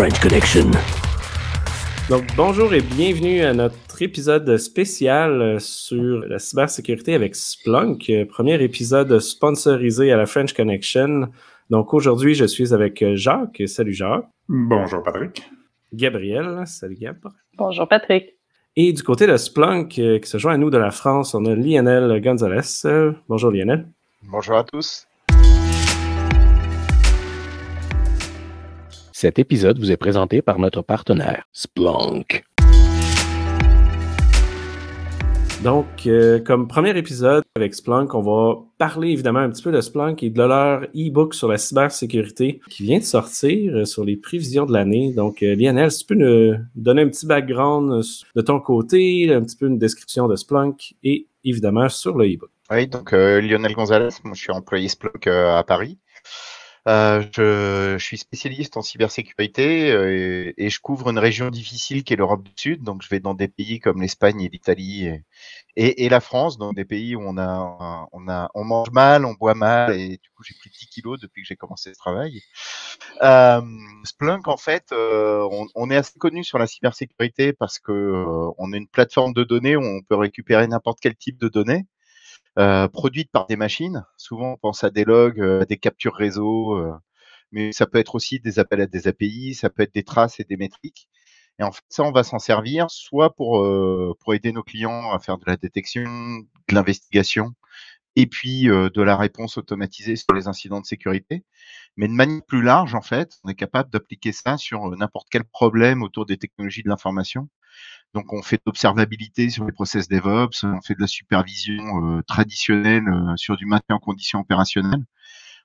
French Connection. Donc, bonjour et bienvenue à notre épisode spécial euh, sur la cybersécurité avec Splunk, euh, premier épisode sponsorisé à la French Connection. Donc, aujourd'hui, je suis avec euh, Jacques. Salut Jacques. Bonjour Patrick. Gabriel. Salut Gab. Bonjour Patrick. Et du côté de Splunk, qui se joint à nous de la France, on a Lionel Gonzalez. Bonjour Lionel. Bonjour à tous. Cet épisode vous est présenté par notre partenaire, Splunk. Donc, euh, comme premier épisode avec Splunk, on va parler évidemment un petit peu de Splunk et de leur e-book sur la cybersécurité qui vient de sortir euh, sur les prévisions de l'année. Donc, euh, Lionel, si tu peux nous donner un petit background de ton côté, un petit peu une description de Splunk et évidemment sur le e-book. Oui, donc Lionel Gonzalez, moi je suis employé Splunk à Paris. Euh, je, je, suis spécialiste en cybersécurité euh, et, et, je couvre une région difficile qui est l'Europe du Sud. Donc, je vais dans des pays comme l'Espagne et l'Italie et, et, et, la France, dans des pays où on a, on a, on mange mal, on boit mal et du coup, j'ai de 10 kilos depuis que j'ai commencé ce travail. Euh, Splunk, en fait, euh, on, on, est assez connu sur la cybersécurité parce que euh, on a une plateforme de données où on peut récupérer n'importe quel type de données. Euh, produites par des machines. Souvent, on pense à des logs, euh, à des captures réseau, euh, mais ça peut être aussi des appels à des API, ça peut être des traces et des métriques. Et en fait, ça, on va s'en servir soit pour, pour aider nos clients à faire de la détection, de l'investigation, et puis de la réponse automatisée sur les incidents de sécurité. Mais de manière plus large, en fait, on est capable d'appliquer ça sur n'importe quel problème autour des technologies de l'information. Donc, on fait de l'observabilité sur les process DevOps, on fait de la supervision euh, traditionnelle euh, sur du maintien en conditions opérationnelles.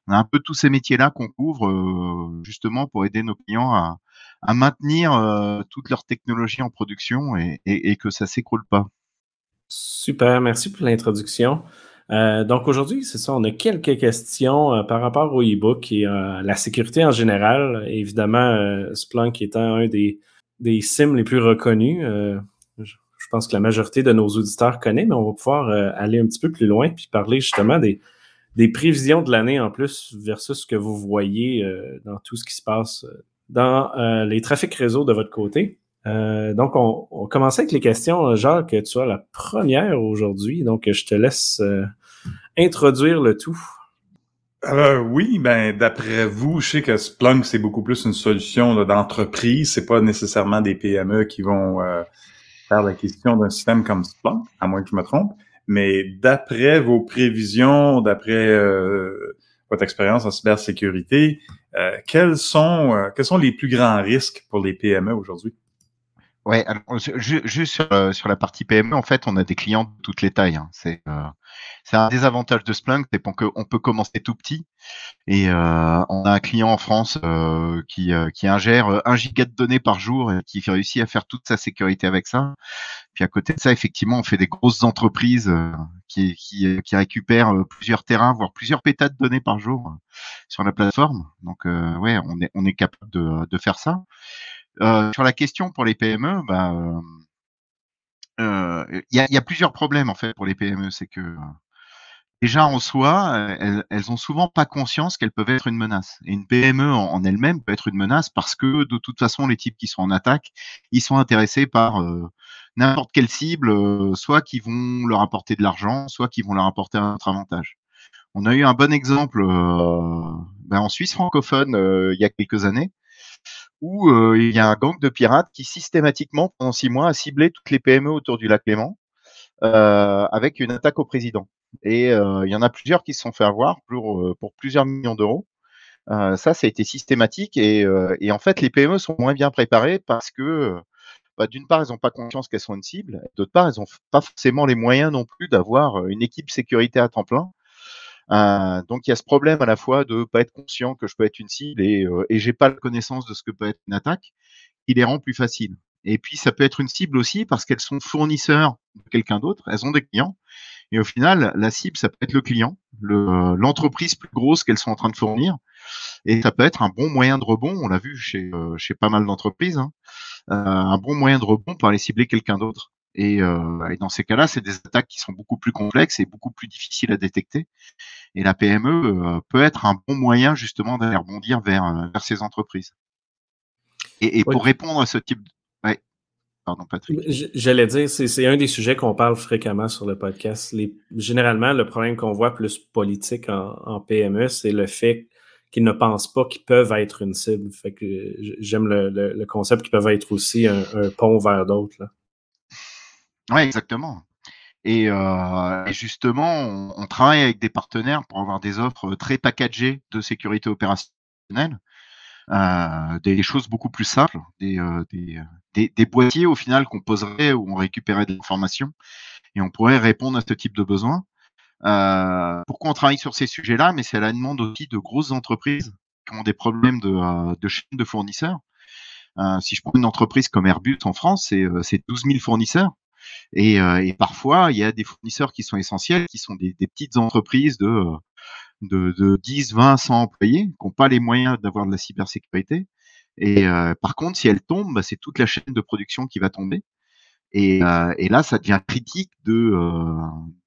On a un peu tous ces métiers-là qu'on couvre euh, justement pour aider nos clients à, maintenir toutes leurs technologies en production et, que ça s'écroule pas. Super, merci pour l'introduction. Euh, donc aujourd'hui, c'est ça, on a quelques questions euh, par rapport au e-book et euh, la sécurité en général. Évidemment, Splunk étant un des, des SIM les plus reconnus. Euh, je, pense que la majorité de nos auditeurs connaît, mais on va pouvoir euh, aller un petit peu plus loin puis parler justement des, des prévisions de l'année en plus versus ce que vous voyez euh, dans tout ce qui se passe dans les trafics réseau de votre côté. donc, on, on commence avec les questions. Jacques, tu as la première aujourd'hui, donc je te laisse introduire le tout. Alors oui, ben d'après vous, je sais que Splunk c'est beaucoup plus une solution d'entreprise, c'est pas nécessairement des PME qui vont euh, faire la question d'un système comme Splunk, à moins que je me trompe. Mais d'après vos prévisions, d'après euh, votre expérience en cybersécurité, euh, quels sont quels sont les plus grands risques pour les PME aujourd'hui? Ouais, alors, juste sur, euh, sur, la partie PME, en fait, on a des clients de toutes les tailles. Hein. C'est euh, un désavantage de Splunk, c'est qu'on peut commencer tout petit. Et euh, on a un client en France euh, qui, euh, qui ingère un giga de données par jour et qui réussit à faire toute sa sécurité avec ça. Puis à côté de ça, effectivement, on fait des grosses entreprises qui, qui, qui, récupèrent plusieurs terrains, voire plusieurs pétas de données par jour sur la plateforme. Donc, ouais, on est, on est capable de, de faire ça. Euh, sur la question pour les PME, bah, il euh, y, a, y, a, plusieurs problèmes en fait pour les PME. C'est que déjà en soi, elles, elles ont souvent pas conscience qu'elles peuvent être une menace. Et une PME en, elle-même peut être une menace parce que de toute façon, les types qui sont en attaque, ils sont intéressés par euh, n'importe quelle cible, euh, soit qui vont leur apporter de l'argent, soit qui vont leur apporter un autre avantage. On a eu un bon exemple euh, ben en Suisse francophone il y a quelques années où euh, il y a un gang de pirates qui systématiquement, pendant six mois, a ciblé toutes les PME autour du lac Léman euh, avec une attaque au président. Et euh, il y en a plusieurs qui se sont fait avoir pour, plusieurs millions d'euros. ça, ça a été systématique et, en fait, les PME sont moins bien préparées parce que bah, d'une part, elles n'ont pas conscience qu'elles sont une cible, d'autre part, elles n'ont pas forcément les moyens non plus d'avoir une équipe sécurité à temps plein donc il y a ce problème à la fois de pas être conscient que je peux être une cible et, euh, et j'ai pas la connaissance de ce que peut être une attaque, qui les rend plus faciles. Et puis ça peut être une cible aussi parce qu'elles sont fournisseurs de quelqu'un d'autre, elles ont des clients. Et au final, la cible, ça peut être le client, l'entreprise plus grosse qu'elles sont en train de fournir. Et ça peut être un bon moyen de rebond, on l'a vu chez, euh, chez pas mal d'entreprises, hein, euh, un bon moyen de rebond pour aller cibler quelqu'un d'autre. Et, euh, et, dans ces cas-là, c'est des attaques qui sont beaucoup plus complexes et beaucoup plus difficiles à détecter. Et la PME euh, peut être un bon moyen justement d'aller rebondir vers, euh, vers ces entreprises. Et, pour répondre à ce type de... Ouais. Pardon, Patrick. J'allais dire, c'est un des sujets qu'on parle fréquemment sur le podcast. Les, généralement, le problème qu'on voit plus politique en, PME, c'est le fait qu'ils ne pensent pas qu'ils peuvent être une cible. Fait que j'aime le, concept qu'ils peuvent être aussi un, pont vers d'autres. Oui, exactement. Et, euh, justement, on, travaille avec des partenaires pour avoir des offres très packagées de sécurité opérationnelle, euh, des, choses beaucoup plus simples, euh, des, boîtiers au final qu'on poserait où on récupérait de l'information et on pourrait répondre à ce type de besoin. pourquoi on travaille sur ces sujets-là? Mais c'est à la demande aussi de grosses entreprises qui ont des problèmes de, de chaîne de fournisseurs. si je prends une entreprise comme Airbus en France, c'est 12 000 fournisseurs. Euh, et, parfois, il y a des fournisseurs qui sont essentiels, qui sont des, petites entreprises de, euh, de, de, 10, 20, 100 employés, qui n'ont pas les moyens d'avoir de la cybersécurité. Et euh, par contre, si elle tombe, bah, c'est toute la chaîne de production qui va tomber. Et, et là, ça devient critique de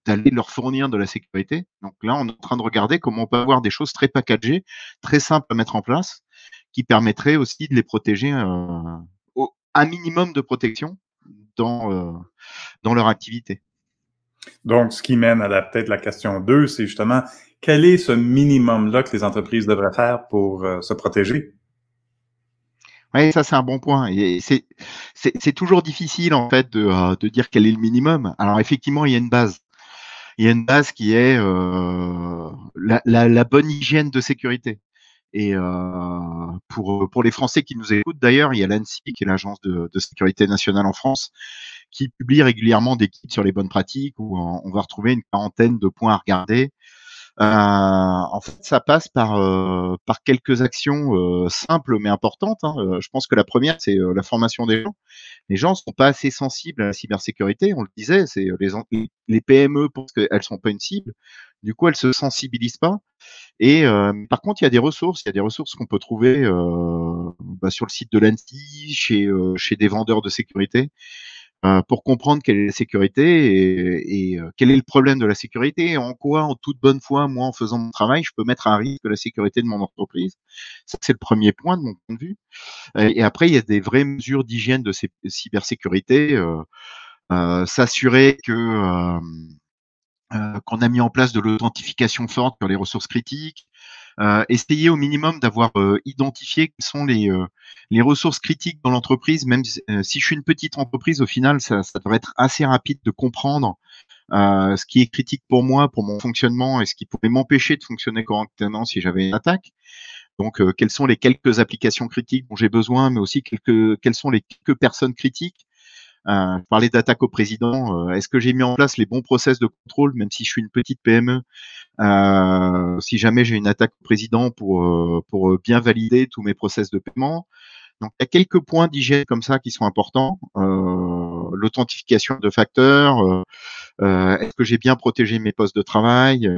d'aller leur fournir de la sécurité. Donc là, on est en train de regarder comment on peut avoir des choses très packagées, très simples à mettre en place, qui permettraient aussi de les protéger au un minimum de protection dans, euh, dans leur activité. Donc, ce qui mène à peut-être la question 2, c'est justement quel est ce minimum-là que les entreprises devraient faire pour euh, se protéger? Oui, ça c'est un bon point. Et c'est toujours difficile en fait de, euh, de, dire quel est le minimum. Alors effectivement, il y a une base. Il y a une base qui est la, la, la, bonne hygiène de sécurité. Et euh, pour, pour les Français qui nous écoutent, d'ailleurs, il y a l'ANSI, qui est l'agence de, de, sécurité nationale en France, qui publie régulièrement des kits sur les bonnes pratiques où on va retrouver une quarantaine de points à regarder. Euh, en fait, ça passe par, euh, par quelques actions euh, simples mais importantes. Hein. Je pense que la première, c'est la formation des gens. Les gens ne sont pas assez sensibles à la cybersécurité. On le disait, c'est les, les PME parce qu'elles sont pas une cible. Du coup, elles se sensibilisent pas. Et euh, par contre, il y a des ressources. Il y a des ressources qu'on peut trouver euh, bah, sur le site de l'ANSI, chez, euh, chez des vendeurs de sécurité, pour comprendre quelle est la sécurité et, quel est le problème de la sécurité et en quoi, en toute bonne foi, moi, en faisant mon travail, je peux mettre à risque la sécurité de mon entreprise. Ça, c'est le premier point de mon point de vue. Et, après, il y a des vraies mesures d'hygiène de cybersécurité. S'assurer que euh, qu'on a mis en place de l'authentification forte sur les ressources critiques, euh, essayer au minimum d'avoir euh, identifié quelles sont les, euh, les ressources critiques dans l'entreprise, même si, je suis une petite entreprise, au final, ça, ça devrait être assez rapide de comprendre ce qui est critique pour moi, pour mon fonctionnement, et ce qui pourrait m'empêcher de fonctionner correctement si j'avais une attaque. Donc, quelles sont les quelques applications critiques dont j'ai besoin, mais aussi quelques, quelles sont les quelques personnes critiques euh, parler d'attaque au président. Euh, est-ce que j'ai mis en place les bons process de contrôle, même si je suis une petite PME euh, Si jamais j'ai une attaque au président pour, euh, pour bien valider tous mes process de paiement. Donc, il y a quelques points d'hygiène comme ça qui sont importants. Euh, L'authentification de facteurs. Euh, Est-ce que j'ai bien protégé mes postes de travail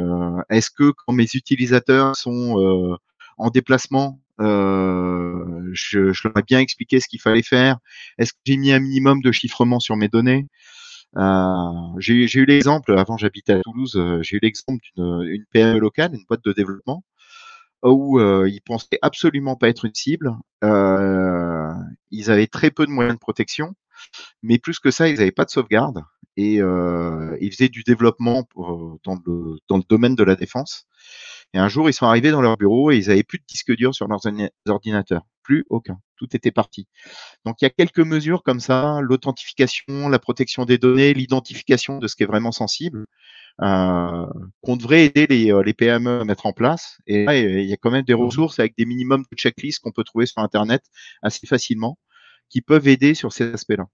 Est-ce que quand mes utilisateurs sont en déplacement, euh, je, leur ai bien expliqué ce qu'il fallait faire. Est-ce que j'ai mis un minimum de chiffrement sur mes données? Euh, J'ai eu l'exemple, avant j'habitais à Toulouse, euh, j'ai eu l'exemple d'une une PME locale, une boîte de développement, où euh, ils pensaient absolument pas être une cible. Ils avaient très peu de moyens de protection, mais plus que ça, ils n'avaient pas de sauvegarde et ils faisaient du développement dans le domaine de la défense. Et un jour, ils sont arrivés dans leur bureau et ils avaient plus de disque dur sur leurs ordinateurs. Plus aucun. Tout était parti. Donc, il y a quelques mesures comme ça, l'authentification, la protection des données, l'identification de ce qui est vraiment sensible, euh, qu'on devrait aider les, euh, les, PME à mettre en place. Et là, il y a quand même des ressources avec des minimums de checklists qu'on peut trouver sur Internet assez facilement, qui peuvent aider sur ces aspects-là.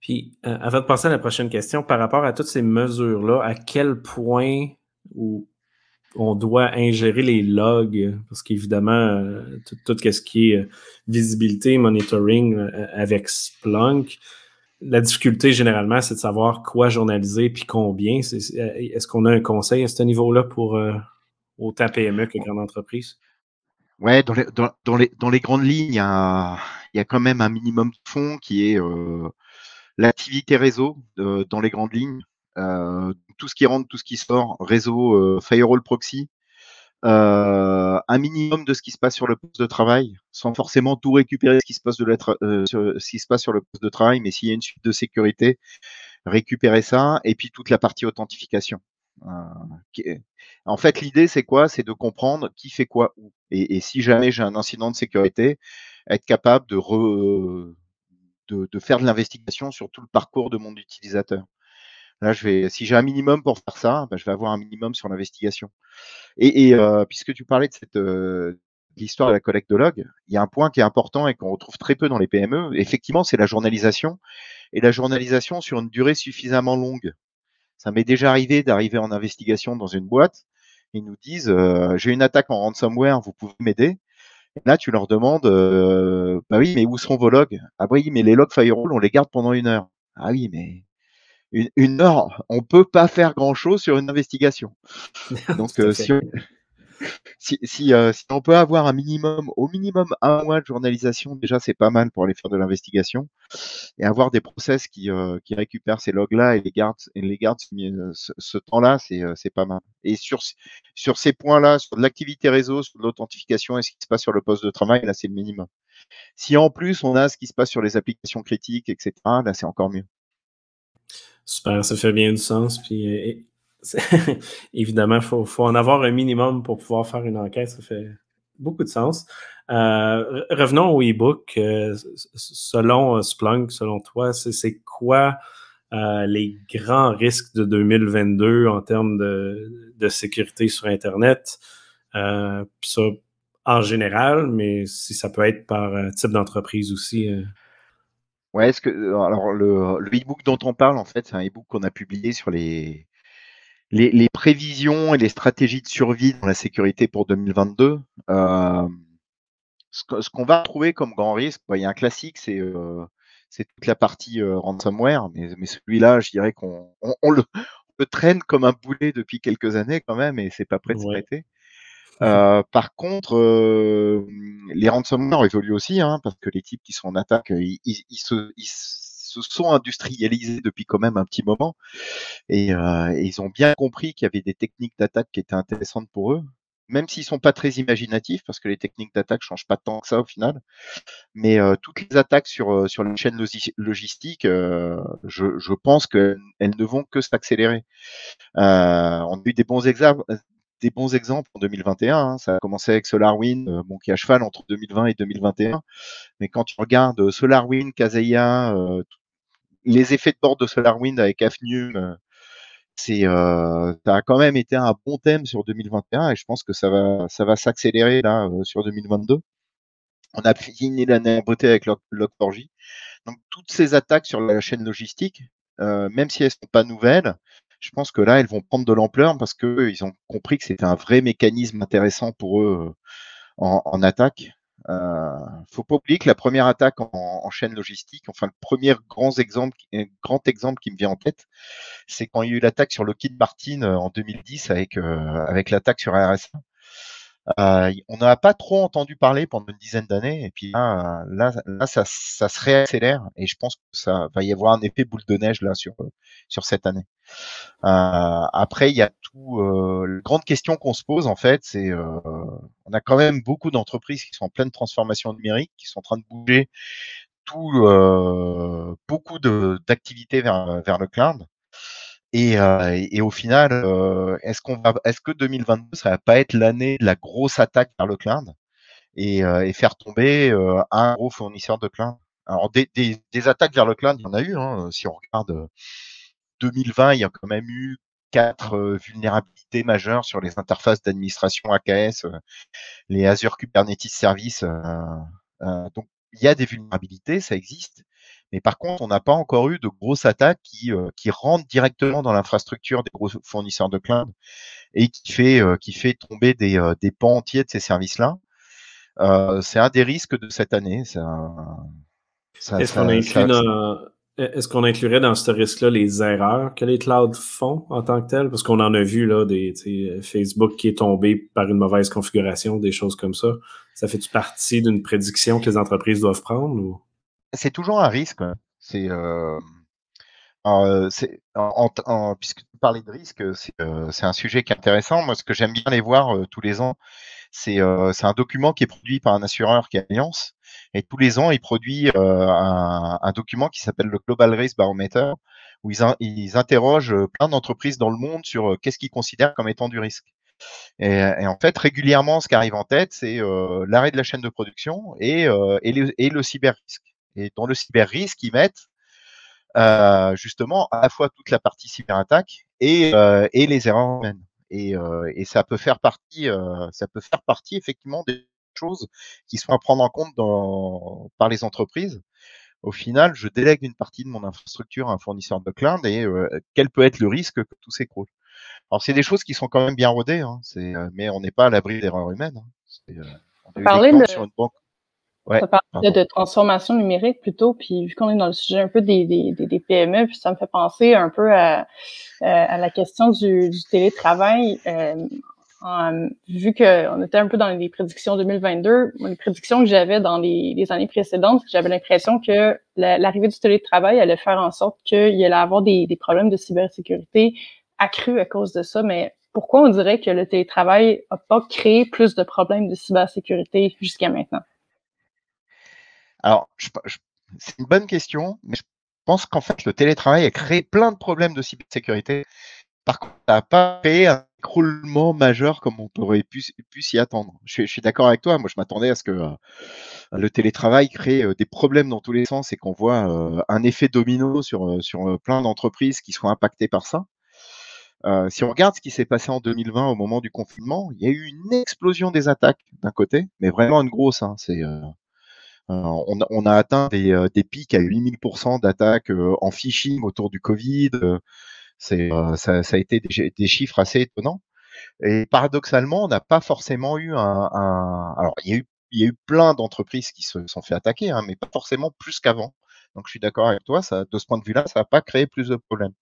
Puis, euh, avant de passer à la prochaine question, par rapport à toutes ces mesures-là, à quel point ou on doit ingérer les logs parce qu'évidemment, euh, tout, ce qui est euh, visibilité, monitoring euh, avec Splunk, la difficulté généralement, c'est de savoir quoi journaliser puis combien. Est-ce qu'on a un conseil à ce niveau-là pour autant PME que grande entreprise? Ouais, dans les, dans, les, dans les grandes lignes, il y, a, quand même un minimum de fonds qui est l'activité réseau dans les grandes lignes. Euh, tout ce qui rentre, tout ce qui sort, réseau, euh, firewall proxy, euh, un minimum de ce qui se passe sur le poste de travail, sans forcément tout récupérer ce qui se passe, de euh, sur, ce qui se passe sur le poste de travail, mais s'il y a une suite de sécurité, récupérer ça, et puis toute la partie authentification. Euh, en fait, l'idée, c'est quoi? C'est de comprendre qui fait quoi où. Et, et si jamais j'ai un incident de sécurité, être capable de, re, de, de faire de l'investigation sur tout le parcours de mon utilisateur. Là, je vais, si j'ai un minimum pour faire ça, ben, je vais avoir un minimum sur l'investigation. Et, et euh, puisque tu parlais de cette euh, l'histoire de la collecte de log, il y a un point qui est important et qu'on retrouve très peu dans les PME. Effectivement, c'est la journalisation et la journalisation sur une durée suffisamment longue. Ça m'est déjà arrivé d'arriver en investigation dans une boîte. Ils nous disent euh, j'ai une attaque en ransomware, vous pouvez m'aider? Là, tu leur demandes euh, bah oui, mais où sont vos logs? Ah oui, mais les logs firewall, on les garde pendant une heure. Ah oui, mais une, heure, on peut pas faire grand chose sur une investigation. Donc, euh, si, on, euh, si, on peut avoir un minimum, au minimum un mois de journalisation, déjà c'est pas mal pour aller faire de l'investigation et avoir des process qui, euh, qui récupèrent ces logs-là et les gardent, et les gardent ce, ce temps-là, c'est pas mal. Et sur, sur ces points-là, sur l'activité réseau, sur l'authentification et ce qui se passe sur le poste de travail, là c'est le minimum. Si en plus on a ce qui se passe sur les applications critiques, etc., là c'est encore mieux. Super, ça fait bien du sens. Puis, euh, évidemment, il faut, en avoir un minimum pour pouvoir faire une enquête. Ça fait beaucoup de sens. Euh, revenons au e-book. Euh, selon Splunk, selon toi, c'est quoi les grands risques de 2022 en termes de, sécurité sur Internet? ça, en général, mais si ça peut être par type d'entreprise aussi. Ouais, est-ce que alors le, le e-book dont on parle, en fait, c'est un e-book qu'on a publié sur les, les, les prévisions et les stratégies de survie dans la sécurité pour 2022. Euh, ce, qu'on va trouver comme grand risque, bah, il y a un classique, c'est euh, c'est toute la partie euh, ransomware, mais, mais celui-là, je dirais qu'on on, le, le, traîne comme un boulet depuis quelques années quand même, et c'est pas prêt de s'arrêter. Euh, par contre, euh, les ransomware évoluent aussi, hein, parce que les types qui sont en attaque, euh, ils, se, sont industrialisés depuis quand même un petit moment, et, euh, ils ont bien compris qu'il y avait des techniques d'attaque qui étaient intéressantes pour eux, même s'ils sont pas très imaginatifs, parce que les techniques d'attaque changent pas tant que ça au final. Mais euh, toutes les attaques sur sur la chaîne logistique, je, je, pense qu'elles ne vont que s'accélérer. On a eu des bons exemples, des bons exemples en 2021. Hein. Ça a commencé avec SolarWind, euh, bon, qui a cheval entre 2020 et 2021. Mais quand tu regardes euh, SolarWind, Kaseya, euh, les effets de bord de SolarWind avec Afnium, c'est, ça a quand même été un bon thème sur 2021 et je pense que ça va, ça va s'accélérer là sur 2022. On a fini l'année beauté avec Log4j. Donc toutes ces attaques sur la chaîne logistique, même si elles sont pas nouvelles, je pense que là, elles vont prendre de l'ampleur parce qu'ils ont compris que c'était un vrai mécanisme intéressant pour eux euh, en, attaque. Euh, faut pas oublier que la première attaque en, chaîne logistique, enfin le premier grand exemple, grand exemple qui me vient en tête, c'est quand il y a eu l'attaque sur Lockheed Martin euh, en 2010 avec euh, avec l'attaque sur RSA. Euh, on n'a pas trop entendu parler pendant une dizaine d'années, et puis là, là, ça, ça, se réaccélère, et je pense que ça va y avoir un effet boule de neige là sur sur cette année. Euh, après, il y a tout. Euh, la grande question qu'on se pose en fait, c'est euh, on a quand même beaucoup d'entreprises qui sont en pleine transformation numérique, qui sont en train de bouger tout euh, beaucoup d'activités vers vers le cloud. Et, euh, et, au final, euh, est-ce qu'on va, est-ce que 2022 ça va pas être l'année de la grosse attaque vers le cloud et, euh, et faire tomber euh, un gros fournisseur de cloud Alors des, des, des, attaques vers le cloud, il y en a eu. Hein, si on regarde 2020, il y a quand même eu quatre vulnérabilités majeures sur les interfaces d'administration AKS, les Azure Kubernetes Services. donc il y a des vulnérabilités, ça existe. Mais par contre, on n'a pas encore eu de grosses attaques qui, euh, qui rentrent directement dans l'infrastructure des gros fournisseurs de cloud et qui fait, euh, qui fait tomber des, euh, des pans entiers de ces services-là. c'est un des risques de cette année. Est-ce qu'on est-ce qu'on inclurait dans ce risque-là les erreurs que les clouds font en tant que telles? Parce qu'on en a vu là, des Facebook qui est tombé par une mauvaise configuration, des choses comme ça. Ça fait-tu partie d'une prédiction que les entreprises doivent prendre? Ou? C'est toujours un risque. C'est euh, euh, puisque tu parlez de risque, c'est un sujet qui est intéressant. Moi, ce que j'aime bien aller voir tous les ans, c'est un document qui est produit par un assureur qui est Alliance. Et tous les ans, il produit un, document qui s'appelle le Global Risk Barometer, où ils, interrogent plein d'entreprises dans le monde sur qu'est-ce qu'ils considèrent comme étant du risque. Et, en fait, régulièrement, ce qui arrive en tête, c'est l'arrêt de la chaîne de production et, le, et le cyber-risque. Et dans le cyber-risque, ils mettent euh, justement à la fois toute la partie cyberattaque et, euh, et les erreurs humaines. Et, euh, et, ça peut faire partie, ça peut faire partie effectivement des choses qui sont à prendre en compte dans, par les entreprises. Au final, je délègue une partie de mon infrastructure à un fournisseur de cloud et quel peut être le risque que tout s'écroule. Alors c'est des choses qui sont quand même bien rodées, hein, mais on n'est pas à l'abri d'erreurs humaines. Hein. on de... sur une banque Ouais, ça parle de transformation numérique plutôt, puis vu qu'on est dans le sujet un peu des, des, des, PME, puis ça me fait penser un peu à, euh, à la question du, du télétravail. Euh, vu qu'on était un peu dans les prédictions 2022, les prédictions que j'avais dans les, les, années précédentes, j'avais l'impression que l'arrivée du télétravail allait faire en sorte qu'il y allait avoir des, des problèmes de cybersécurité accrus à cause de ça, mais pourquoi on dirait que le télétravail n'a pas créé plus de problèmes de cybersécurité jusqu'à maintenant? Alors, c'est une bonne question, mais je pense qu'en fait, le télétravail a créé plein de problèmes de cybersécurité. Par contre, ça n'a pas créé un écroulement majeur comme on aurait pu, s'y attendre. Je, suis d'accord avec toi. Moi, je m'attendais à ce que euh, le télétravail crée euh, des problèmes dans tous les sens et qu'on voit euh, un effet domino sur, sur plein d'entreprises qui sont impactées par ça. si on regarde ce qui s'est passé en 2020 au moment du confinement, il y a eu une explosion des attaques d'un côté, mais vraiment une grosse. Hein, euh, on, a atteint des, euh, pics à 8000% d'attaques euh, en phishing autour du Covid. C'est, ça, a été des, chiffres assez étonnants. Et paradoxalement, on n'a pas forcément eu un, alors il y a eu plein d'entreprises qui se sont fait attaquer, hein, mais pas forcément plus qu'avant. Donc je suis d'accord avec toi, de ce point de vue-là, ça n'a pas créé plus de problèmes.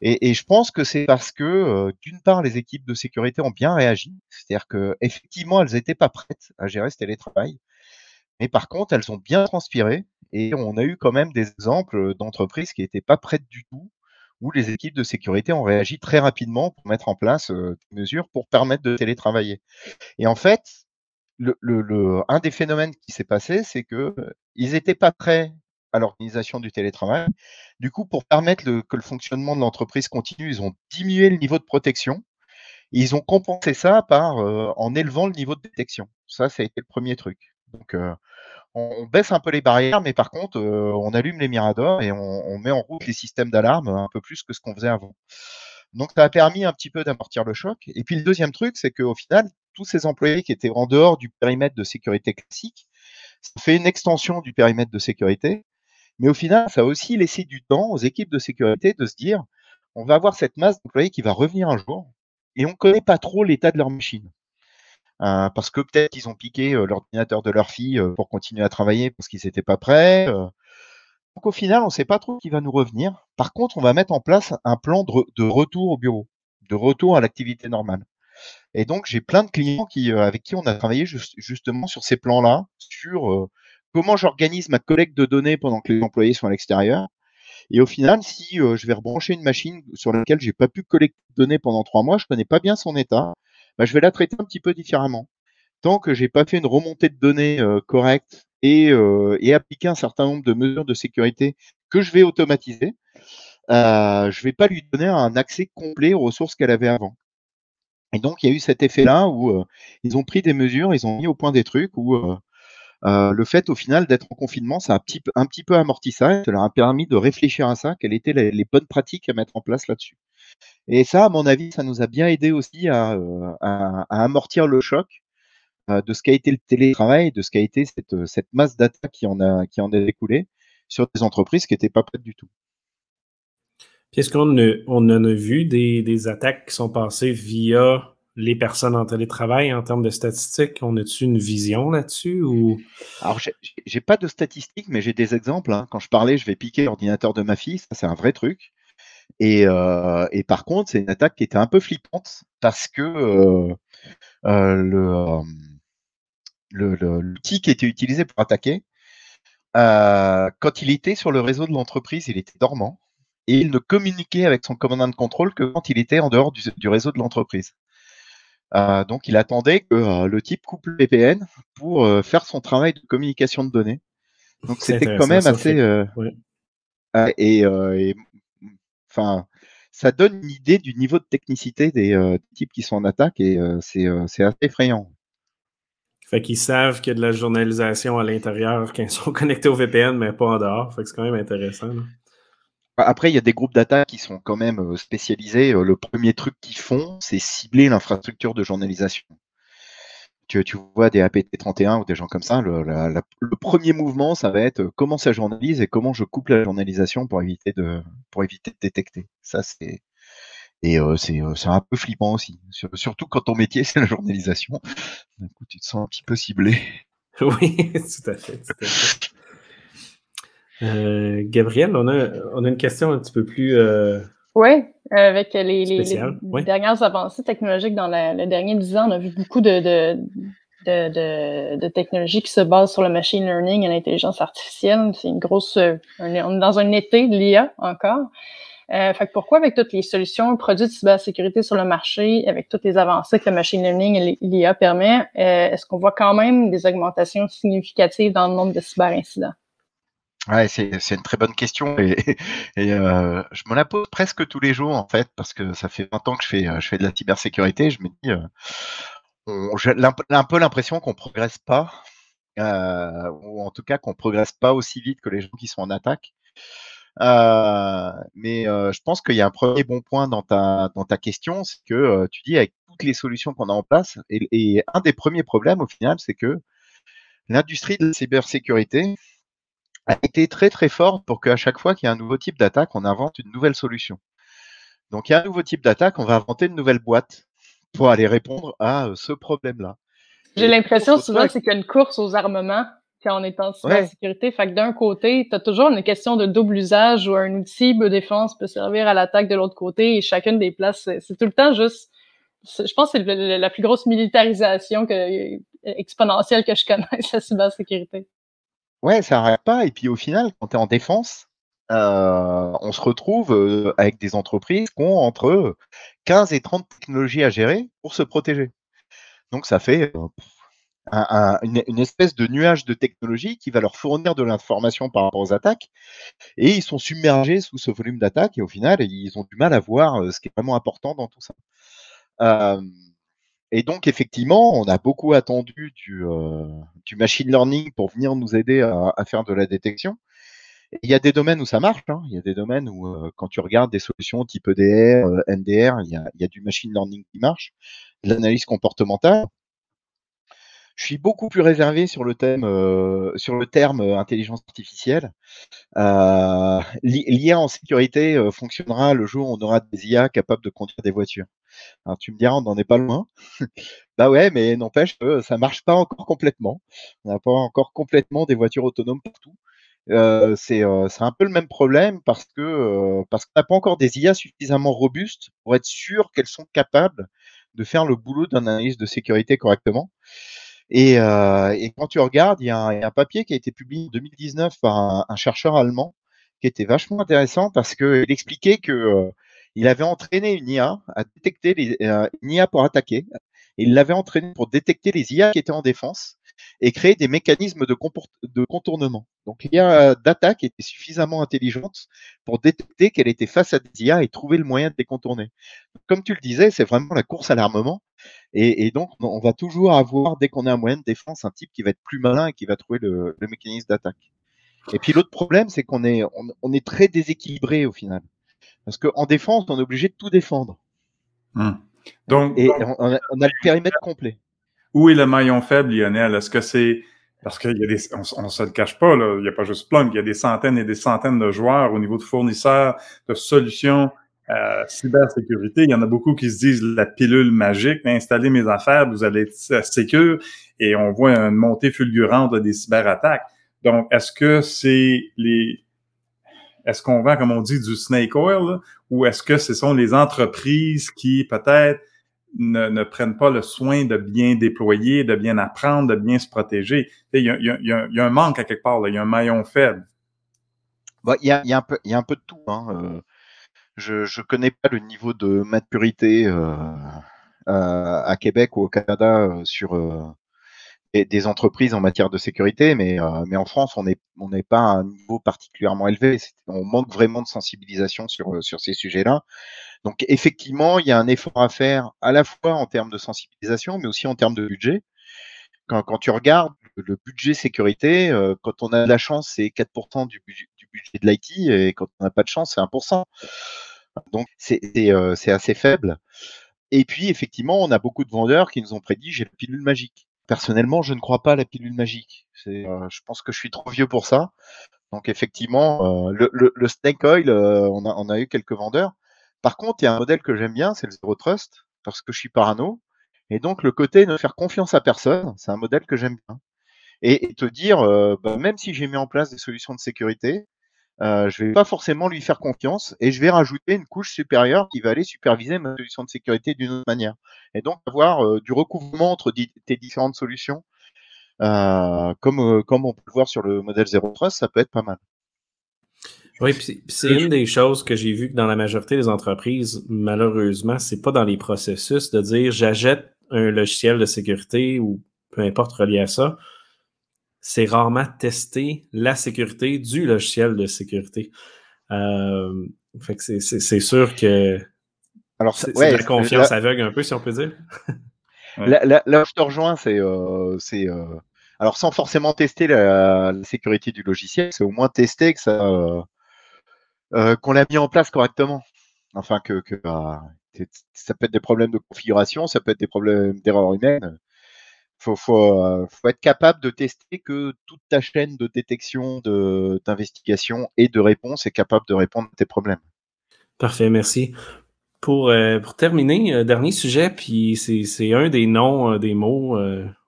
Et, je pense que c'est parce que, d'une part, les équipes de sécurité ont bien réagi, c'est-à-dire que effectivement, elles n'étaient pas prêtes à gérer ce télétravail. Mais par contre, elles ont bien transpiré et on a eu quand même des exemples d'entreprises qui n'étaient pas prêtes du tout, où les équipes de sécurité ont réagi très rapidement pour mettre en place des mesures pour permettre de télétravailler. Et en fait, un des phénomènes qui s'est passé, c'est que ils n'étaient pas prêts à l'organisation du télétravail. Du coup, pour permettre que le fonctionnement de l'entreprise continue, ils ont diminué le niveau de protection. ils ont compensé ça en élevant le niveau de détection. Ça, ça a été le premier truc. Donc, on, baisse un peu les barrières, mais par contre, on allume les miradors et on, met en route les systèmes d'alarme un peu plus que ce qu'on faisait avant. Donc, ça a permis un petit peu d'amortir le choc. Et puis, le deuxième truc, c'est qu'au final, tous ces employés qui étaient en dehors du périmètre de sécurité classique, ça fait une extension du périmètre de sécurité. Mais au final, ça a aussi laissé du temps aux équipes de sécurité de se dire, on va avoir cette masse d'employés qui va revenir un jour et on ne connaît pas trop l'état de leur machine. Euh, parce que peut-être ils ont piqué euh, l'ordinateur de leur fille euh, pour continuer à travailler parce qu'ils n'étaient pas prêts. Donc au final, on ne sait pas trop qui va nous revenir. Par contre, on va mettre en place un plan de, retour au bureau, de retour à l'activité normale. Et donc, j'ai plein de clients avec qui on a travaillé justement sur ces plans-là, sur comment j'organise ma collecte de données pendant que les employés sont à l'extérieur. Et au final, si je vais rebrancher une machine sur laquelle j'ai pas pu collecter de données pendant trois mois, je connais pas bien son état, bah, je vais la traiter un petit peu différemment. Tant que j'ai pas fait une remontée de données euh, correcte et, euh, et appliqué un certain nombre de mesures de sécurité que je vais automatiser, euh, je vais pas lui donner un accès complet aux ressources qu'elle avait avant. Et donc, il y a eu cet effet-là où euh, ils ont pris des mesures, ils ont mis au point des trucs où le fait, au final, d'être en confinement, ça a un petit, peu, amorti ça. Ça leur a permis de réfléchir à ça, quelles étaient les bonnes pratiques à mettre en place là-dessus. Et ça, à mon avis, ça nous a bien aidé aussi à, euh, amortir le choc euh, de ce qu'a été le télétravail, de ce qu'a été cette, euh, masse data qui en a, qui en sur des entreprises qui n'étaient pas prêtes du tout. est-ce qu'on on en a vu des, attaques qui sont passées via les personnes en télétravail en termes de statistiques? On a-tu une vision là-dessus? Ou... Alors, j'ai pas de statistiques, mais j'ai des exemples. Hein. Quand je parlais, je vais piquer l'ordinateur de ma fille, ça c'est un vrai truc. Et, euh, et par contre, c'est une attaque qui était un peu flippante parce que euh, euh, le l'outil qui était utilisé pour attaquer, quand il était sur le réseau de l'entreprise, il était dormant. et il ne communiquait avec son commandant de contrôle que quand il était en dehors du, réseau de l'entreprise. Euh, donc il attendait que euh, le type coupe le VPN pour euh, faire son travail de communication de données. Donc c'était quand même assez. et, enfin, ça donne une idée du niveau de technicité des types qui sont en attaque et c'est assez effrayant. Fait qu'ils savent qu'il y a de la journalisation à l'intérieur quand ils sont connectés au VPN, mais pas en dehors. Fait que c'est quand même intéressant. Après, il y a des groupes d'attaque qui sont quand même euh, spécialisés. Euh, le premier truc qu'ils font, c'est cibler l'infrastructure de journalisation. Tu, vois des APT31 ou des gens comme ça, le, premier mouvement, ça va être euh, comment ça journalise et comment je coupe la journalisation pour éviter de, pour éviter de détecter. Ça, c'est et euh, c'est un peu flippant aussi. Surtout quand ton métier c'est la journalisation. D'un coup, tu te sens un petit peu ciblé. Oui, tout à fait. Euh, Gabriel, on a, on a une question un petit peu plus. Euh, oui, avec les, les, dernières avancées technologiques dans la, le dernier 10 ans, on a vu beaucoup de, de, de, de, technologies qui se basent sur le machine learning et l'intelligence artificielle. C'est une grosse. On est dans un été de l'IA encore. Euh, fait que pourquoi, avec toutes les solutions, produits de cybersécurité sur le marché, avec toutes les avancées que le machine learning et l'IA permet, euh, est-ce qu'on voit quand même des augmentations significatives dans le nombre de cyberincidents? Ouais, c'est, une très bonne question et, euh, je me la pose presque tous les jours en fait parce que ça fait 20 ans que je fais, je fais de la cybersécurité. Je me dis, j'ai un peu l'impression qu'on progresse pas ou en tout cas qu'on progresse pas aussi vite que les gens qui sont en attaque. Euh, mais euh, je pense qu'il y a un premier bon point dans ta, question, c'est que euh, tu dis avec toutes les solutions qu'on a en place, et, un des premiers problèmes au final, c'est que l'industrie de la cybersécurité a été très très forte pour qu'à chaque fois qu'il y a un nouveau type d'attaque, on invente une nouvelle solution. Donc il y a un nouveau type d'attaque, on va inventer une nouvelle boîte pour aller répondre à ce problème-là. J'ai l'impression souvent c'est qu'il y a une course aux armements quand on est en cybersécurité. Fait que d'un côté, tu as toujours une question de double usage où un outil de défense peut servir à l'attaque de l'autre côté et chacune des places, c'est tout le temps juste. Je pense que c'est la plus grosse militarisation que, exponentielle que je connaisse, la cybersécurité. Ouais, ça n'arrête pas. Et puis au final, quand tu es en défense, euh, on se retrouve euh, avec des entreprises qui ont entre 15 et 30 technologies à gérer pour se protéger. Donc ça fait euh, une, espèce de nuage de technologie qui va leur fournir de l'information par rapport aux attaques. Et ils sont submergés sous ce volume d'attaques et au final, ils ont du mal à voir ce qui est vraiment important dans tout ça. Euh, et donc, effectivement, on a beaucoup attendu du, euh, machine learning pour venir nous aider à, faire de la détection. il y a des domaines où ça marche. Hein. Il y a des domaines où, quand tu regardes des solutions type EDR, NDR, il y, a, il y a du machine learning qui marche, l'analyse comportementale. Je suis beaucoup plus réservé sur le thème, euh, sur le terme euh, intelligence artificielle. Euh, L'IA en sécurité fonctionnera le jour où on aura des IA capables de conduire des voitures. Alors tu me diras, on n'en est pas loin. bah ouais, mais n'empêche que ça marche pas encore complètement. On n'a pas encore complètement des voitures autonomes partout. C'est un peu le même problème parce que parce qu'on n'a pas encore des IA suffisamment robustes pour être sûr qu'elles sont capables de faire le boulot d'un analyse de sécurité correctement. Euh, et, quand tu regardes, il y, a un, papier qui a été publié en 2019 par un, chercheur allemand qui était vachement intéressant parce qu'il expliquait que euh, il avait entraîné une IA à détecter les, euh, une IA pour attaquer. il l'avait entraîné pour détecter les IA qui étaient en défense et créer des mécanismes de, de contournement. Donc l'IA d'attaque était suffisamment intelligente pour détecter qu'elle était face à des IA et trouver le moyen de les contourner. Comme tu le disais, c'est vraiment la course à l'armement. Et, donc, on va toujours avoir, dès qu'on a un moyen de défense, un type qui va être plus malin et qui va trouver le, mécanisme d'attaque. Et puis l'autre problème, c'est qu'on est, on, est très déséquilibré au final. Parce qu'en défense, on est obligé de tout défendre. Hum. Donc, et on, a, le périmètre complet. Où est le maillon faible, Lionel? Est-ce que c'est parce qu'il y a des, on, ne se le cache pas, là, il n'y a pas juste Splunk, il y a des centaines et des centaines de joueurs au niveau de fournisseurs, de solutions, euh, cybersécurité, il y en a beaucoup qui se disent la pilule magique, installer mes affaires, vous allez être sécure, et on voit une montée fulgurante des cyberattaques. Donc, est-ce que c'est les est-ce qu'on vend, comme on dit, du snake oil, ou est-ce que ce sont les entreprises qui peut-être ne, ne, prennent pas le soin de bien déployer, de bien apprendre, de bien se protéger? Il y a, un manque à quelque part, il y a un maillon faible. Il, y a, un peu, de tout. Hein. Euh, je ne connais pas le niveau de maturité à Québec ou au Canada sur des, entreprises en matière de sécurité, mais, en France, on n'est pas à un niveau particulièrement élevé. On manque vraiment de sensibilisation sur ces sujets-là. Donc effectivement, il y a un effort à faire à la fois en termes de sensibilisation, mais aussi en termes de budget. Quand, tu regardes le budget sécurité, quand on a de la chance, c'est 4% du, budget, du budget de l'IT, et quand on n'a pas de chance, c'est 1%. Donc c'est assez faible. Et puis effectivement, on a beaucoup de vendeurs qui nous ont prédit j'ai la pilule magique. Personnellement, je ne crois pas à la pilule magique. je pense que je suis trop vieux pour ça. Donc effectivement, le, le, snake oil, on, a, on a eu quelques vendeurs. Par contre, il y a un modèle que j'aime bien, c'est le zero trust, parce que je suis parano. Et donc, le côté ne faire confiance à personne, c'est un modèle que j'aime bien. Et, te dire, bah, même si j'ai mis en place des solutions de sécurité, euh, je vais pas forcément lui faire confiance et je vais rajouter une couche supérieure qui va aller superviser ma solution de sécurité d'une autre manière. Et donc avoir euh, du recouvrement entre tes différentes solutions, euh, comme, comme on peut le voir sur le modèle Zero Trust, ça peut être pas mal. Oui, c'est une des choses que j'ai vues que dans la majorité des entreprises, malheureusement, c'est pas dans les processus de dire j'achète un logiciel de sécurité ou peu importe relié à ça c'est rarement tester la sécurité du logiciel de sécurité. Euh, fait que c'est sûr que Alors, c'est la confiance aveugle un peu, si on peut dire. là, où je te rejoins, c'est euh, euh, alors sans forcément tester la, sécurité du logiciel, c'est au moins tester que ça euh, qu'on l'a mis en place correctement. Enfin que, bah, ça peut être des problèmes de configuration, ça peut être des problèmes d'erreur humaine faut, euh, faut, être capable de tester que toute ta chaîne de détection, d'investigation et de réponse est capable de répondre à tes problèmes. Parfait, merci. Pour, euh, terminer, dernier sujet, puis c'est un des noms, des mots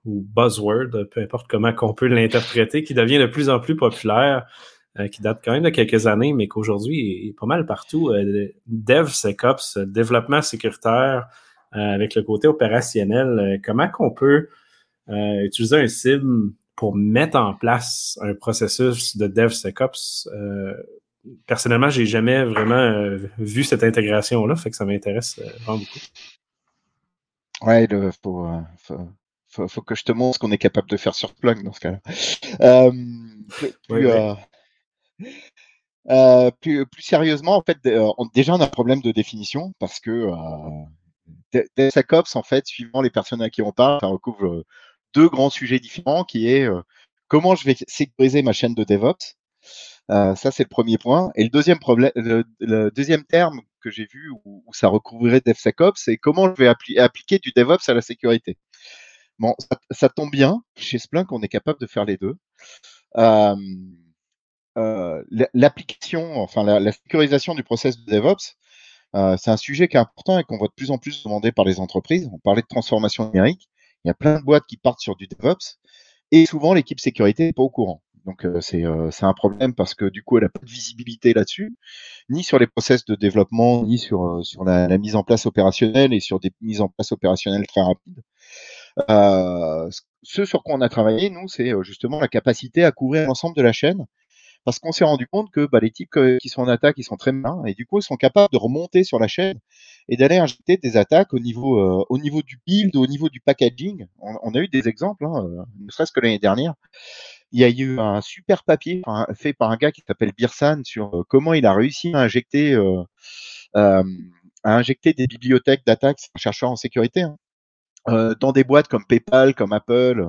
ou buzzword, peu importe comment on peut l'interpréter, qui devient de plus en plus populaire, qui date quand même de quelques années, mais qu'aujourd'hui est, pas mal partout. DevSecOps, développement sécuritaire, avec le côté opérationnel. comment qu'on peut euh, utiliser un SIM pour mettre en place un processus de DevSecOps, euh, personnellement, j'ai jamais vraiment euh, vu cette intégration-là, fait que ça m'intéresse vraiment beaucoup. Ouais, il faut, faut, que je te montre ce qu'on est capable de faire sur Splunk dans ce cas-là. Plus, plus, sérieusement, en fait, déjà on a un problème de définition parce que DevSecOps, en fait, suivant les personnes à qui on parle, ça recouvre deux grands sujets différents qui est euh, comment je vais sécuriser ma chaîne de DevOps. Euh, ça, c'est le premier point. Et le deuxième problème, le, deuxième terme que j'ai vu où, ça recouvrirait DevSecOps, c'est comment je vais appliquer du DevOps à la sécurité. Bon, ça, tombe bien. Chez Splunk, on est capable de faire les deux. Euh, l'application, enfin la, sécurisation du process de DevOps, c'est un sujet qui est important et qu'on voit de plus en plus demandé par les entreprises. On parlait de transformation numérique. Il y a plein de boîtes qui partent sur du DevOps et souvent l'équipe sécurité n'est pas au courant. Donc euh, euh, c'est un problème parce que du coup elle n'a pas de visibilité là-dessus, ni sur les process de développement, ni sur, euh, sur la, mise en place opérationnelle et sur des mises en place opérationnelles très rapides. ce sur quoi on a travaillé, nous, c'est justement la capacité à couvrir l'ensemble de la chaîne parce qu'on s'est rendu compte que bah, les types qui sont en attaque, ils sont très malins, et du coup, ils sont capables de remonter sur la chaîne et d'aller injecter des attaques au niveau, euh, au niveau du build, au niveau du packaging. On, a eu des exemples, hein, euh, ne serait-ce que l'année dernière. Il y a eu un super papier fait par un gars qui s'appelle Birsan sur euh, comment il a réussi à injecter, à injecter des bibliothèques d'attaques, chercheurs en sécurité, hein, dans des boîtes comme PayPal, comme Apple.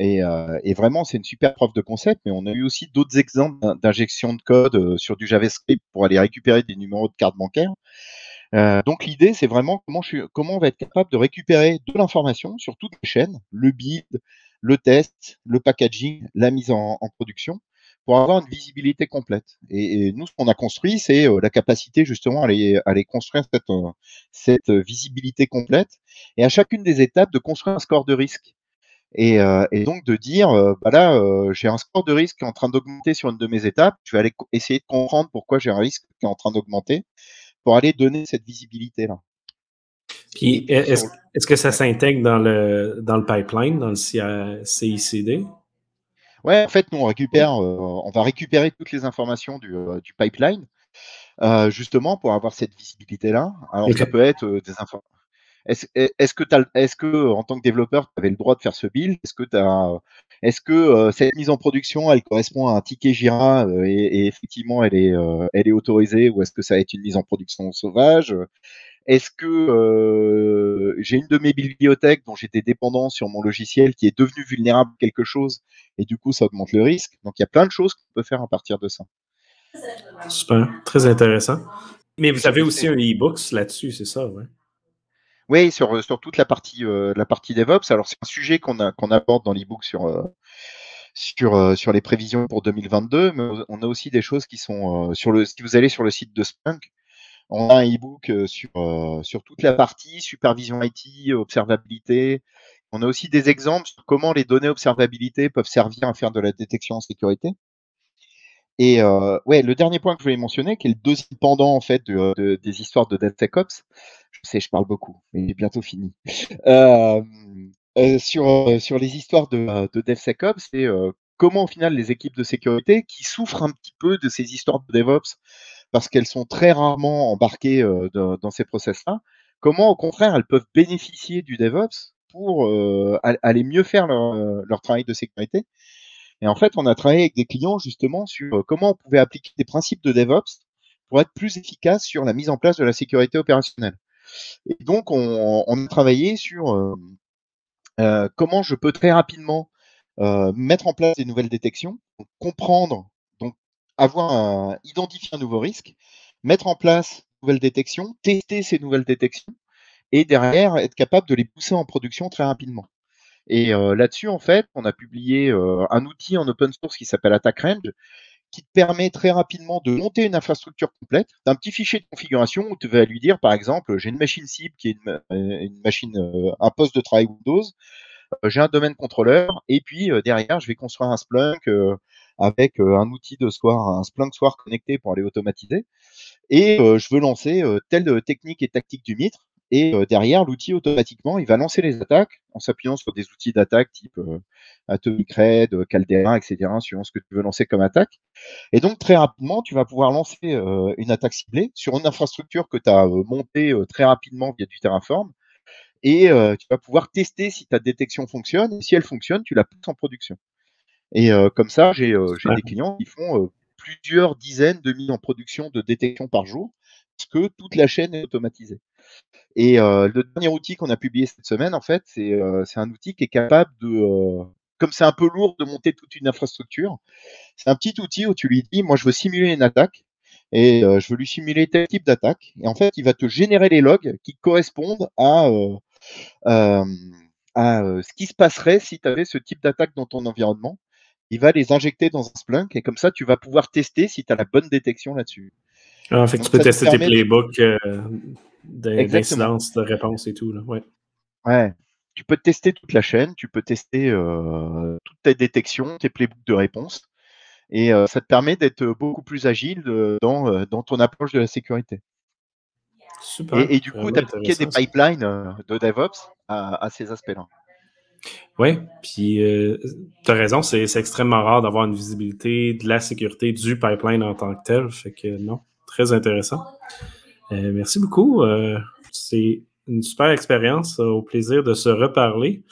Euh, et, vraiment, c'est une super preuve de concept, mais on a eu aussi d'autres exemples d'injection de code euh, sur du JavaScript pour aller récupérer des numéros de carte bancaire. Euh, donc l'idée, c'est vraiment comment, je comment on va être capable de récupérer de l'information sur toutes les chaînes, le build, le test, le packaging, la mise en, production, pour avoir une visibilité complète. Et, nous, ce qu'on a construit, c'est la capacité justement à aller, à aller construire cette, cette visibilité complète, et à chacune des étapes de construire un score de risque. Et, euh, et, donc de dire, euh, bah là, euh, j'ai un score de risque qui est en train d'augmenter sur une de mes étapes, je vais aller essayer de comprendre pourquoi j'ai un risque qui est en train d'augmenter pour aller donner cette visibilité-là. Puis, est-ce que ça s'intègre dans le, dans le pipeline, dans le CICD? Ouais, en fait, nous, on récupère, on va récupérer toutes les informations du, du pipeline. justement pour avoir cette visibilité-là. Alors ça peut être des informations est-ce est que, est que, en tant que développeur, tu avais le droit de faire ce build? Est-ce que, est que euh, cette mise en production, elle correspond à un ticket Jira euh, et, effectivement, elle est, euh, elle est autorisée ou est-ce que ça va être une mise en production sauvage? Est-ce que j'ai une de mes bibliothèques dont j'étais dépendant sur mon logiciel qui est devenue vulnérable à quelque chose et du coup, ça augmente le risque? Donc, il y a plein de choses qu'on peut faire à partir de ça. Super, très intéressant. Mais vous avez aussi un e-books là-dessus, c'est ça, ouais? Oui, sur, sur toute la partie, euh, la partie DevOps. Alors, c'est un sujet qu'on qu'on aborde dans l'e-book sur, euh, sur, euh, sur les prévisions pour 2022, mais on a aussi des choses qui sont sur le. Si vous allez sur le site de Spunk, on a un e-book sur, sur toute la partie supervision IT, observabilité. On a aussi des exemples sur comment les données observabilité peuvent servir à faire de la détection en sécurité. Et euh, ouais, le dernier point que je voulais mentionner, qui est le deuxième pendant en fait de, des histoires de DevSecOps, sais, je parle beaucoup, mais j'ai bientôt fini. Euh, euh, sur, euh, sur les histoires de, de DevSecOps, c'est comment au final les équipes de sécurité qui souffrent un petit peu de ces histoires de DevOps parce qu'elles sont très rarement embarquées dans ces process-là, comment au contraire elles peuvent bénéficier du DevOps pour aller mieux faire leur, leur travail de sécurité? Et en fait, on a travaillé avec des clients justement sur comment on pouvait appliquer des principes de DevOps pour être plus efficace sur la mise en place de la sécurité opérationnelle. Et donc, on, a travaillé sur euh, euh, comment je peux très rapidement mettre en place des nouvelles détections, comprendre, donc avoir identifier un nouveau risque, mettre en place de nouvelles détections, tester ces nouvelles détections, et derrière être capable de les pousser en production très rapidement. Et là-dessus, en fait, on a publié un outil en open source qui s'appelle Attack Range, qui te permet très rapidement de monter une infrastructure complète d'un petit fichier de configuration où tu vas lui dire, par exemple, j'ai une machine cible qui est une, machine, un poste de travail Windows, j'ai un domaine contrôleur, et puis derrière, je vais construire un Splunk avec un outil de soir, un Splunk Soir connecté pour aller automatiser. Et je veux lancer telle technique et tactique du Mitre. Et derrière, l'outil, automatiquement, il va lancer les attaques en s'appuyant sur des outils d'attaque type Atomic Red, Caldera, etc., suivant ce que tu veux lancer comme attaque. Et donc, très rapidement, tu vas pouvoir lancer une attaque ciblée sur une infrastructure que tu as montée très rapidement via du Terraform. Et tu vas pouvoir tester si ta détection fonctionne. Et si elle fonctionne, tu la pousses en production. Et comme ça, j'ai des clients qui font plusieurs dizaines de mises en production de détection par jour, parce que toute la chaîne est automatisée. Et le dernier outil qu'on a publié cette semaine, en fait, c'est un outil qui est capable de, comme c'est un peu lourd de monter toute une infrastructure, c'est un petit outil où tu lui dis, moi je veux simuler une attaque et je veux lui simuler tel type d'attaque. Et en fait, il va te générer les logs qui correspondent à, à ce qui se passerait si tu avais ce type d'attaque dans ton environnement. Il va les injecter dans un Splunk et comme ça, tu vas pouvoir tester si tu as la bonne détection là-dessus. Ah, en fait, tu peux tester tes playbooks d'incidence, de réponse et tout. Là. Ouais. ouais. Tu peux tester toute la chaîne, tu peux tester euh, toutes tes détections, tes playbooks de réponse. Et euh, ça te permet d'être beaucoup plus agile dans, euh, dans, ton approche de la sécurité. Super. Et, du coup, d'appliquer des pipelines de DevOps à, ces aspects-là. Oui, puis tu as raison, c'est extrêmement rare d'avoir une visibilité de la sécurité du pipeline en tant que tel. Fait que non, très intéressant. Euh, merci beaucoup. Euh, c'est une super expérience. Euh, au plaisir de se reparler.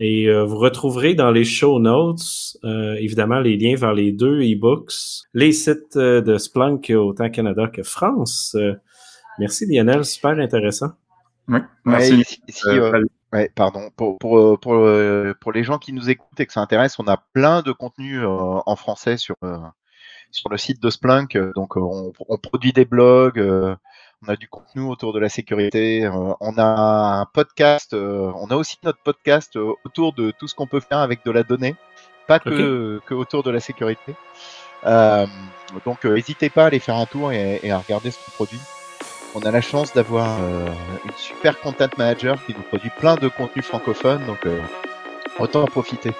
Et vous retrouverez dans les show notes, évidemment, les liens vers les deux e-books, les sites de Splunk autant Canada que France. merci Lionel, super intéressant. Oui, merci. pardon. Pour, pour, pour, pour, les gens qui nous écoutent et que ça intéresse, on a plein de contenus en français sur, sur le site de Splunk. Donc, on, on produit des blogs, on a du contenu autour de la sécurité, euh, on a un podcast, euh, on a aussi notre podcast euh, autour de tout ce qu'on peut faire avec de la donnée, pas que, que autour de la sécurité. donc n'hésitez pas à aller faire un tour et, à regarder ce qu'on produit. On a la chance d'avoir une super content manager qui nous produit plein de contenus francophones, donc autant en profiter.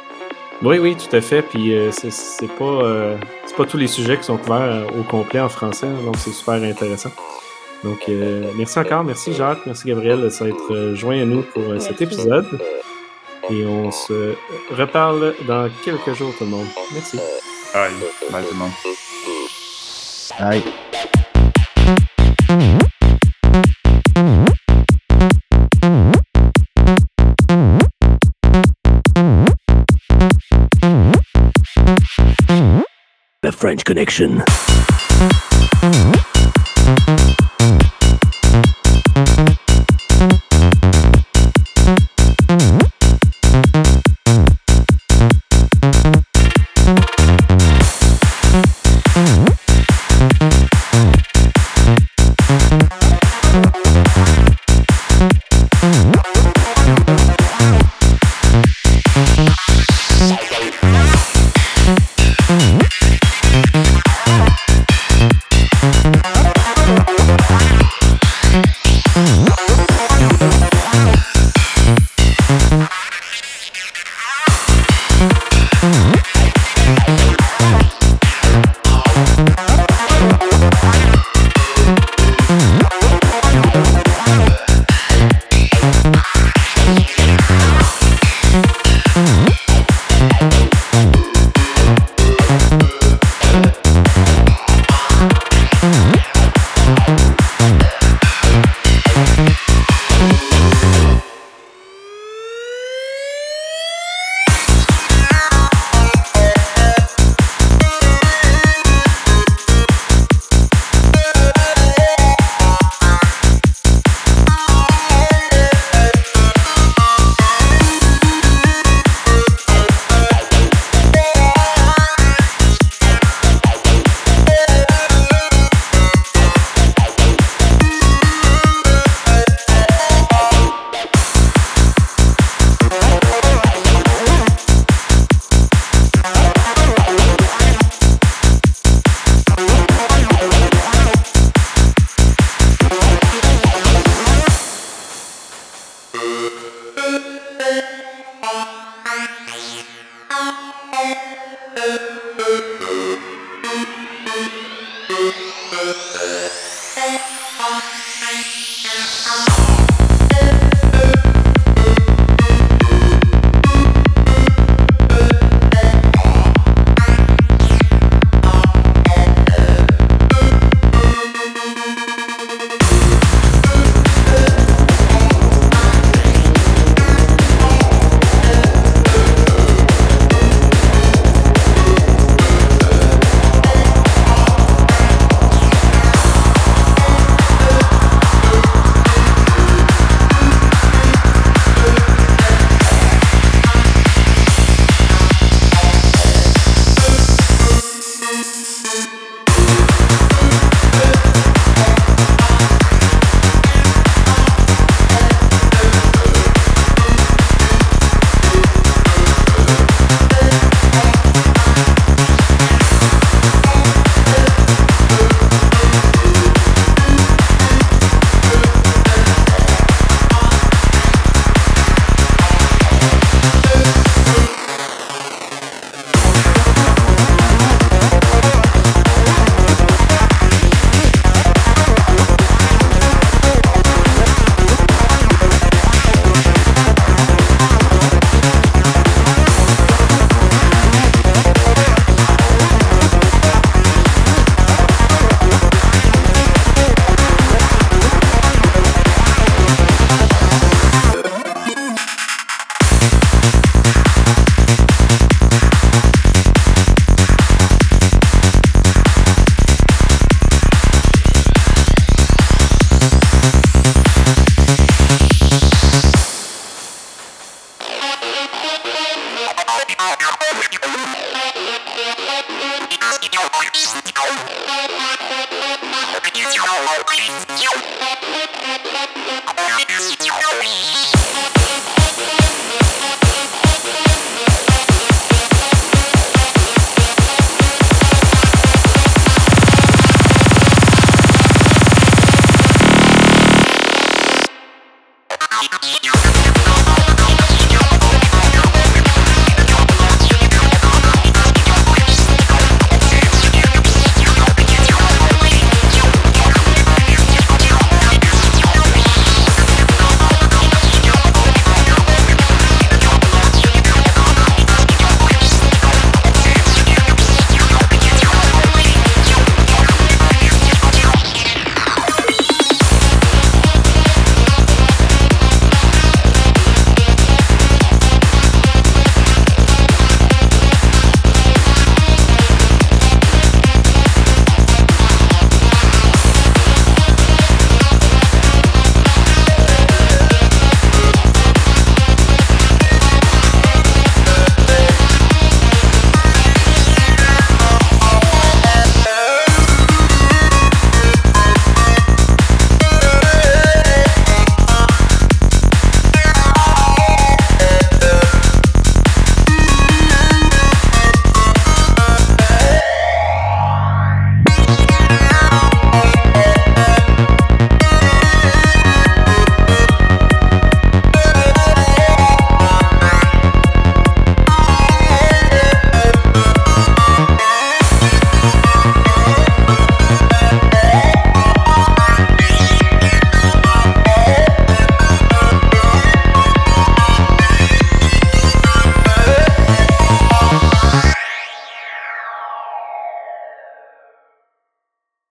Oui, oui, tout à fait. Puis c'est pas, pas tous les sujets qui sont couverts au complet en français, hein, donc c'est super intéressant. Donc, euh, merci encore. Merci Jacques. Merci Gabriel de s'être euh, joint à nous pour euh, cet épisode. Et on se reparle dans quelques jours, tout le monde. Merci. Bye. Bye, tout le monde. Bye. The French Connection.